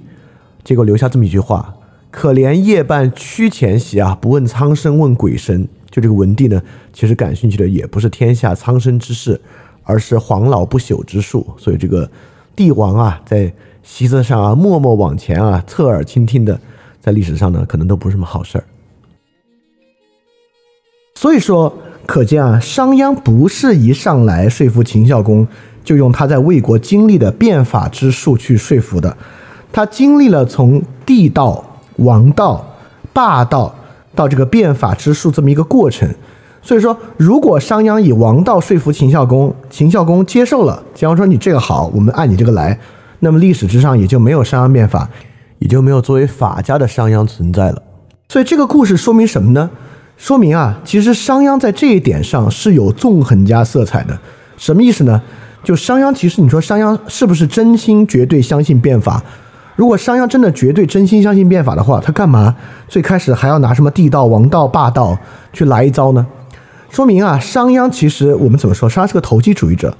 结果留下这么一句话：“可怜夜半屈前席啊，不问苍生问鬼神。”就这个文帝呢，其实感兴趣的也不是天下苍生之事。而是黄老不朽之术，所以这个帝王啊，在席子上啊，默默往前啊，侧耳倾听的，在历史上呢，可能都不是什么好事儿。所以说，可见啊，商鞅不是一上来说服秦孝公就用他在魏国经历的变法之术去说服的，他经历了从帝道、王道、霸道到这个变法之术这么一个过程。所以说，如果商鞅以王道说服秦孝公，秦孝公接受了，秦孝公说你这个好，我们按你这个来，那么历史之上也就没有商鞅变法，也就没有作为法家的商鞅存在了。所以这个故事说明什么呢？说明啊，其实商鞅在这一点上是有纵横家色彩的。什么意思呢？就商鞅其实你说商鞅是不是真心绝对相信变法？如果商鞅真的绝对真心相信变法的话，他干嘛最开始还要拿什么地道、王道、霸道去来一招呢？说明啊，商鞅其实我们怎么说？商鞅是个投机主义者。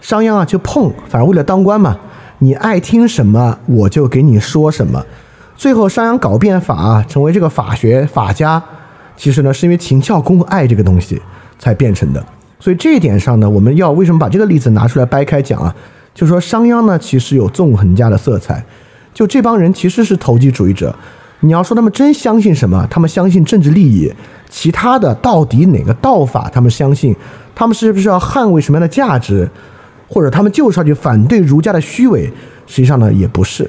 商鞅啊，就碰，反正为了当官嘛，你爱听什么我就给你说什么。最后商鞅搞变法，啊成为这个法学法家，其实呢是因为秦孝公爱这个东西才变成的。所以这一点上呢，我们要为什么把这个例子拿出来掰开讲啊？就说商鞅呢，其实有纵横家的色彩。就这帮人其实是投机主义者。你要说他们真相信什么？他们相信政治利益。其他的到底哪个道法他们相信？他们是不是要捍卫什么样的价值？或者他们就是要去反对儒家的虚伪？实际上呢，也不是。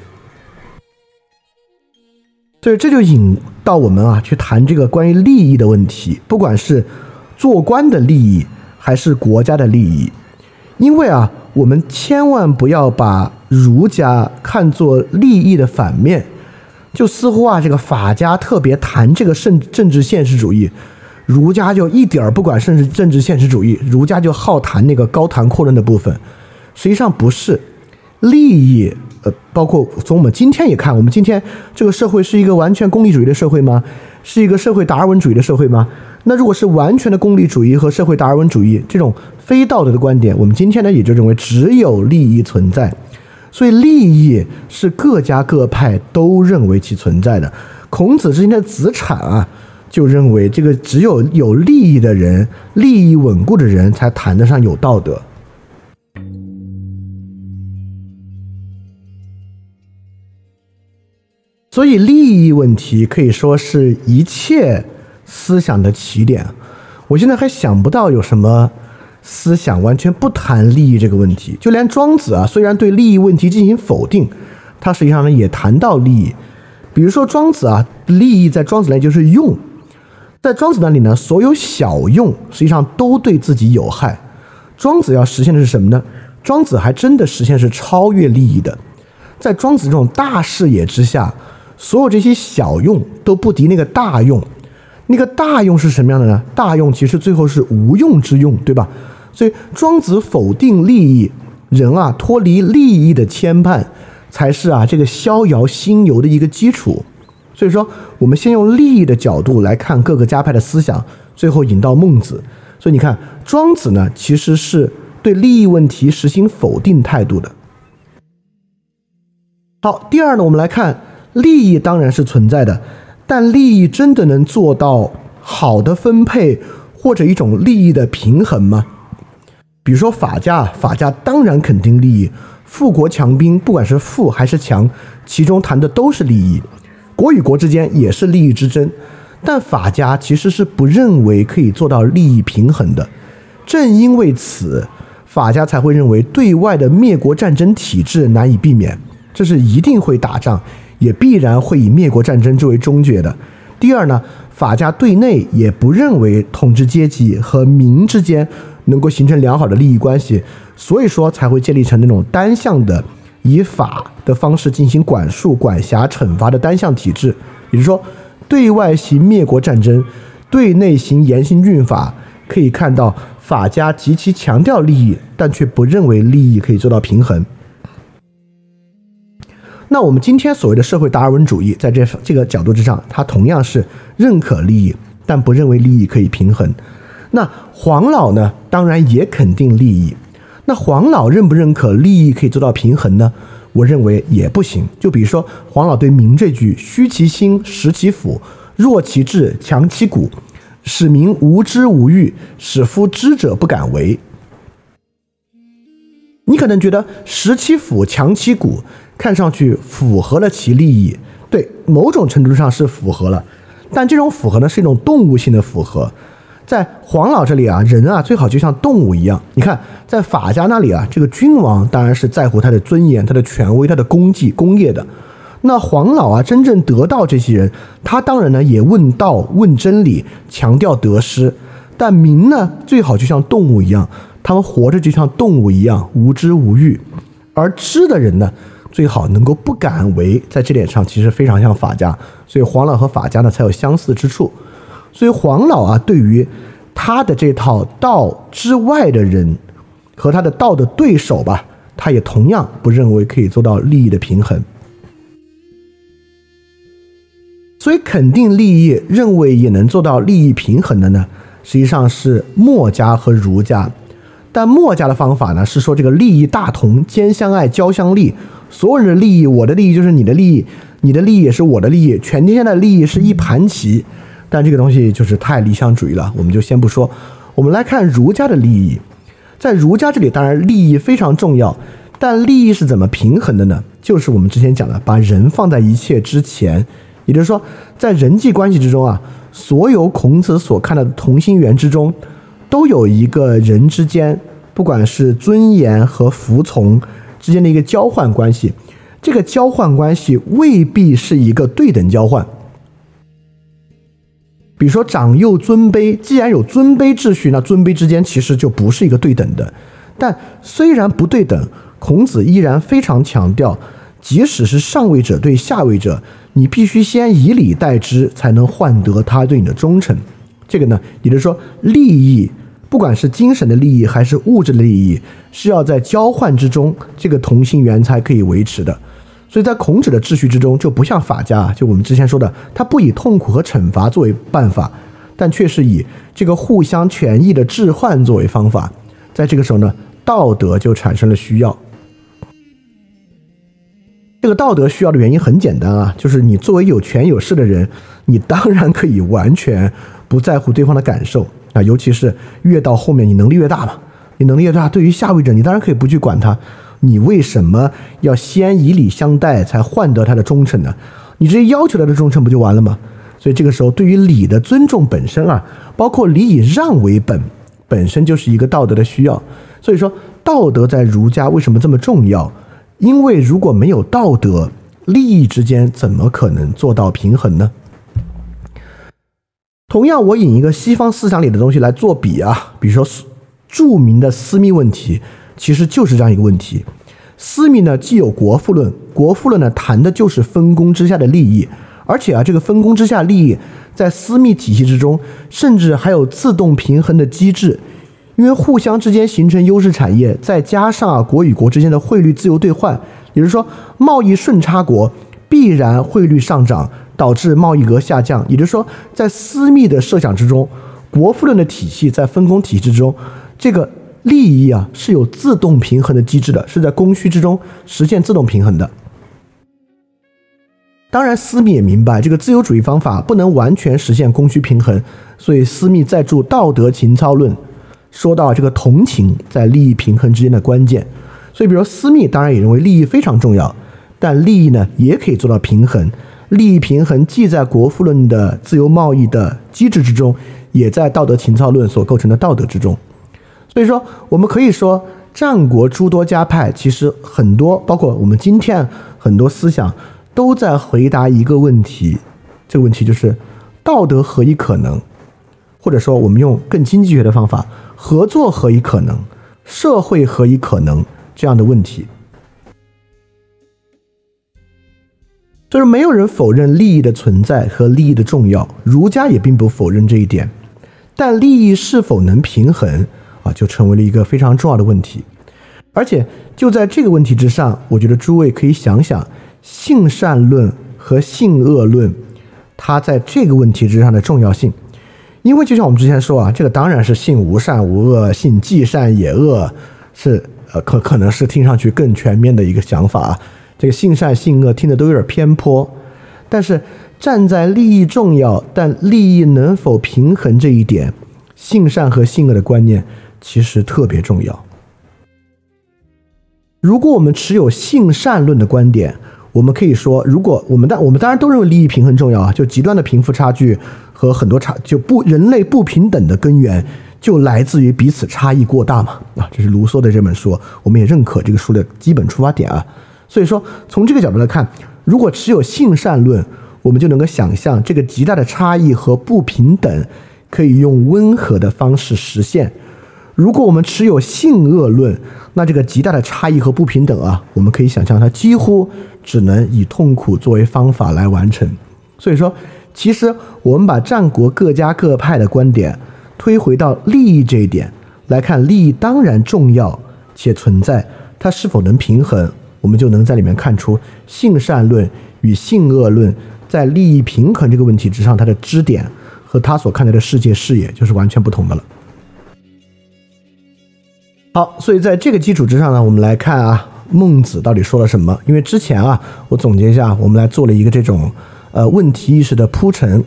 所以这就引到我们啊，去谈这个关于利益的问题，不管是做官的利益还是国家的利益，因为啊，我们千万不要把儒家看作利益的反面。就似乎啊，这个法家特别谈这个政政治现实主义，儒家就一点儿不管政治政治现实主义，儒家就好谈那个高谈阔论的部分。实际上不是利益，呃，包括从我们今天也看，我们今天这个社会是一个完全功利主义的社会吗？是一个社会达尔文主义的社会吗？那如果是完全的功利主义和社会达尔文主义这种非道德的观点，我们今天呢也就认为只有利益存在。所以利益是各家各派都认为其存在的。孔子之前的子产啊，就认为这个只有有利益的人、利益稳固的人才谈得上有道德。所以利益问题可以说是一切思想的起点。我现在还想不到有什么。思想完全不谈利益这个问题，就连庄子啊，虽然对利益问题进行否定，他实际上呢也谈到利益。比如说庄子啊，利益在庄子那就是用，在庄子那里呢，所有小用实际上都对自己有害，庄子要实现的是什么呢？庄子还真的实现是超越利益的，在庄子这种大视野之下，所有这些小用都不敌那个大用。那个大用是什么样的呢？大用其实最后是无用之用，对吧？所以庄子否定利益，人啊脱离利益的牵绊，才是啊这个逍遥心游的一个基础。所以说，我们先用利益的角度来看各个家派的思想，最后引到孟子。所以你看，庄子呢其实是。对利益问题实行否定态度的。好，第二呢，我们来看利益当然是存在的，但利益真的能做到好的分配或者一种利益的平衡吗？比如说法家，法家当然肯定利益，富国强兵，不管是富还是强，其中谈的都是利益，国与国之间也是利益之争，但法家其实是不认为可以做到利益平衡的，正因为此。法家才会认为对外的灭国战争体制难以避免，这是一定会打仗，也必然会以灭国战争作为终结的。第二呢，法家对内也不认为统治阶级和民之间能够形成良好的利益关系，所以说才会建立成那种单向的以法的方式进行管束、管辖、惩罚的单向体制。也就是说，对外行灭国战争，对内行严刑峻法。可以看到，法家极其强调利益，但却不认为利益可以做到平衡。那我们今天所谓的社会达尔文主义，在这这个角度之上，它同样是认可利益，但不认为利益可以平衡。那黄老呢？当然也肯定利益。那黄老认不认可利益可以做到平衡呢？我认为也不行。就比如说黄老对民这句“虚其心，实其腹，弱其志，强其骨”。使民无知无欲，使夫知者不敢为。你可能觉得食其腹，强其骨，看上去符合了其利益，对，某种程度上是符合了。但这种符合呢，是一种动物性的符合。在黄老这里啊，人啊最好就像动物一样。你看，在法家那里啊，这个君王当然是在乎他的尊严、他的权威、他的功绩、功业的。那黄老啊，真正得到这些人，他当然呢也问道、问真理，强调得失。但民呢，最好就像动物一样，他们活着就像动物一样无知无欲。而知的人呢，最好能够不敢为，在这点上其实非常像法家，所以黄老和法家呢才有相似之处。所以黄老啊，对于他的这套道之外的人和他的道的对手吧，他也同样不认为可以做到利益的平衡。所以，肯定利益认为也能做到利益平衡的呢，实际上是墨家和儒家。但墨家的方法呢，是说这个利益大同，兼相爱，交相利，所有人的利益，我的利益就是你的利益，你的利益也是我的利益，全天下的利益是一盘棋。但这个东西就是太理想主义了，我们就先不说。我们来看儒家的利益，在儒家这里，当然利益非常重要，但利益是怎么平衡的呢？就是我们之前讲的，把人放在一切之前。也就是说，在人际关系之中啊，所有孔子所看到的同心圆之中，都有一个人之间，不管是尊严和服从之间的一个交换关系。这个交换关系未必是一个对等交换。比如说长幼尊卑，既然有尊卑秩序，那尊卑之间其实就不是一个对等的。但虽然不对等，孔子依然非常强调，即使是上位者对下位者。你必须先以礼待之，才能换得他对你的忠诚。这个呢，也就是说，利益，不管是精神的利益还是物质的利益，是要在交换之中，这个同心圆才可以维持的。所以在孔子的秩序之中，就不像法家，就我们之前说的，他不以痛苦和惩罚作为办法，但却是以这个互相权益的置换作为方法。在这个时候呢，道德就产生了需要。这个道德需要的原因很简单啊，就是你作为有权有势的人，你当然可以完全不在乎对方的感受啊，尤其是越到后面你能力越大嘛，你能力越大，对于下位者你当然可以不去管他，你为什么要先以礼相待才换得他的忠诚呢？你直接要求他的忠诚不就完了吗？所以这个时候对于礼的尊重本身啊，包括礼以让为本，本身就是一个道德的需要。所以说道德在儒家为什么这么重要？因为如果没有道德，利益之间怎么可能做到平衡呢？同样，我引一个西方思想里的东西来做比啊，比如说著名的私密问题，其实就是这样一个问题。私密呢，既有国富论，国富论呢谈的就是分工之下的利益，而且啊，这个分工之下利益在私密体系之中，甚至还有自动平衡的机制，因为互相之间形成优势产业，再加上啊国与国之间的汇率自由兑换，也就是说贸易顺差国必然汇率上涨，导致贸易额下降。也就是说，在私密的设想之中，国富论的体系在分工体系之中，这个。利益啊是有自动平衡的机制的，是在供需之中实现自动平衡的。当然，斯密也明白这个自由主义方法不能完全实现供需平衡，所以斯密在著《道德情操论》说到这个同情在利益平衡之间的关键。所以，比如斯密当然也认为利益非常重要，但利益呢也可以做到平衡。利益平衡既在国富论的自由贸易的机制之中，也在道德情操论所构成的道德之中。所以说，我们可以说，战国诸多家派其实很多，包括我们今天很多思想，都在回答一个问题。这个问题就是：道德何以可能？或者说，我们用更经济学的方法，合作何以可能？社会何以可能？这样的问题。就是没有人否认利益的存在和利益的重要，儒家也并不否认这一点。但利益是否能平衡？啊，就成为了一个非常重要的问题，而且就在这个问题之上，我觉得诸位可以想想性善论和性恶论，它在这个问题之上的重要性。因为就像我们之前说啊，这个当然是性无善无恶，性既善也恶，是呃可可能是听上去更全面的一个想法啊。这个性善性恶听的都有点偏颇，但是站在利益重要但利益能否平衡这一点，性善和性恶的观念。其实特别重要。如果我们持有性善论的观点，我们可以说，如果我们当我们当然都认为利益平衡重要啊，就极端的贫富差距和很多差就不人类不平等的根源就来自于彼此差异过大嘛啊，这是卢梭的这本书，我们也认可这个书的基本出发点啊。所以说，从这个角度来看，如果持有性善论，我们就能够想象这个极大的差异和不平等可以用温和的方式实现。如果我们持有性恶论，那这个极大的差异和不平等啊，我们可以想象它几乎只能以痛苦作为方法来完成。所以说，其实我们把战国各家各派的观点推回到利益这一点来看，利益当然重要且存在，它是否能平衡，我们就能在里面看出性善论与性恶论在利益平衡这个问题之上，它的支点和他所看待的世界视野就是完全不同的了。好，所以在这个基础之上呢，我们来看啊，孟子到底说了什么？因为之前啊，我总结一下，我们来做了一个这种呃问题意识的铺陈。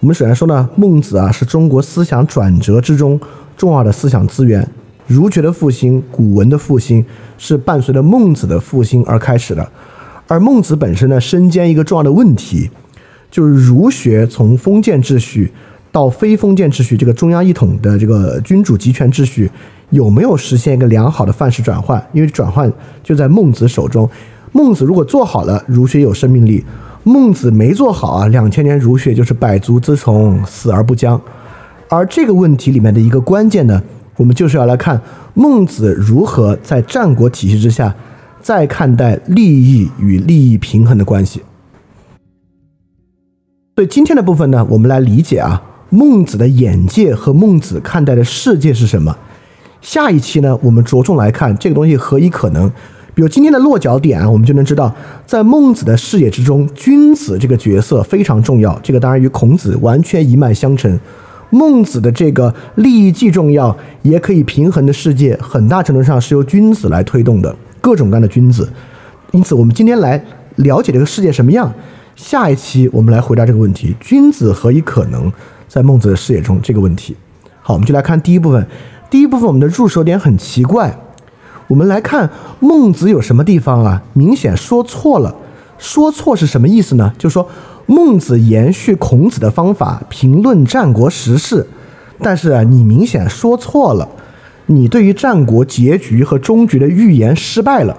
我们首先说呢，孟子啊是中国思想转折之中重要的思想资源。儒学的复兴、古文的复兴是伴随着孟子的复兴而开始的。而孟子本身呢，身兼一个重要的问题，就是儒学从封建秩序到非封建秩序，这个中央一统的这个君主集权秩序。有没有实现一个良好的范式转换？因为转换就在孟子手中。孟子如果做好了，儒学有生命力；孟子没做好啊，两千年儒学就是百足之虫，死而不僵。而这个问题里面的一个关键呢，我们就是要来看孟子如何在战国体系之下再看待利益与利益平衡的关系。所以今天的部分呢，我们来理解啊，孟子的眼界和孟子看待的世界是什么。下一期呢，我们着重来看这个东西何以可能。比如今天的落脚点啊，我们就能知道，在孟子的视野之中，君子这个角色非常重要。这个当然与孔子完全一脉相承。孟子的这个利益既重要，也可以平衡的世界，很大程度上是由君子来推动的，各种各样的君子。因此，我们今天来了解这个世界什么样。下一期我们来回答这个问题：君子何以可能在孟子的视野中这个问题。好，我们就来看第一部分。第一部分我们的入手点很奇怪，我们来看孟子有什么地方啊？明显说错了。说错是什么意思呢？就是说孟子延续孔子的方法评论战国时事，但是啊，你明显说错了，你对于战国结局和终局的预言失败了。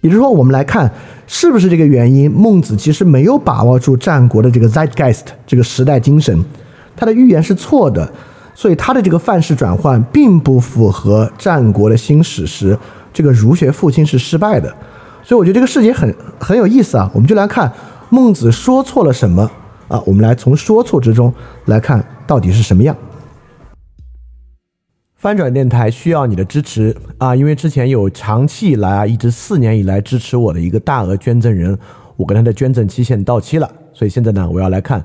也就是说，我们来看是不是这个原因？孟子其实没有把握住战国的这个 zeitgeist 这个时代精神，他的预言是错的。所以他的这个范式转换并不符合战国的新史实，这个儒学复兴是失败的。所以我觉得这个事情很很有意思啊，我们就来看孟子说错了什么啊，我们来从说错之中来看到底是什么样。翻转电台需要你的支持啊，因为之前有长期以来啊，一直四年以来支持我的一个大额捐赠人，我跟他的捐赠期限到期了，所以现在呢，我要来看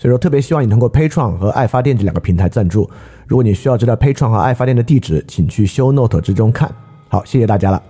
所以说，特别希望你能够 Patreon 和爱发电这两个平台赞助。如果你需要知道 Patreon 和爱发电的地址，请去 Show Note 之中看。好，谢谢大家了。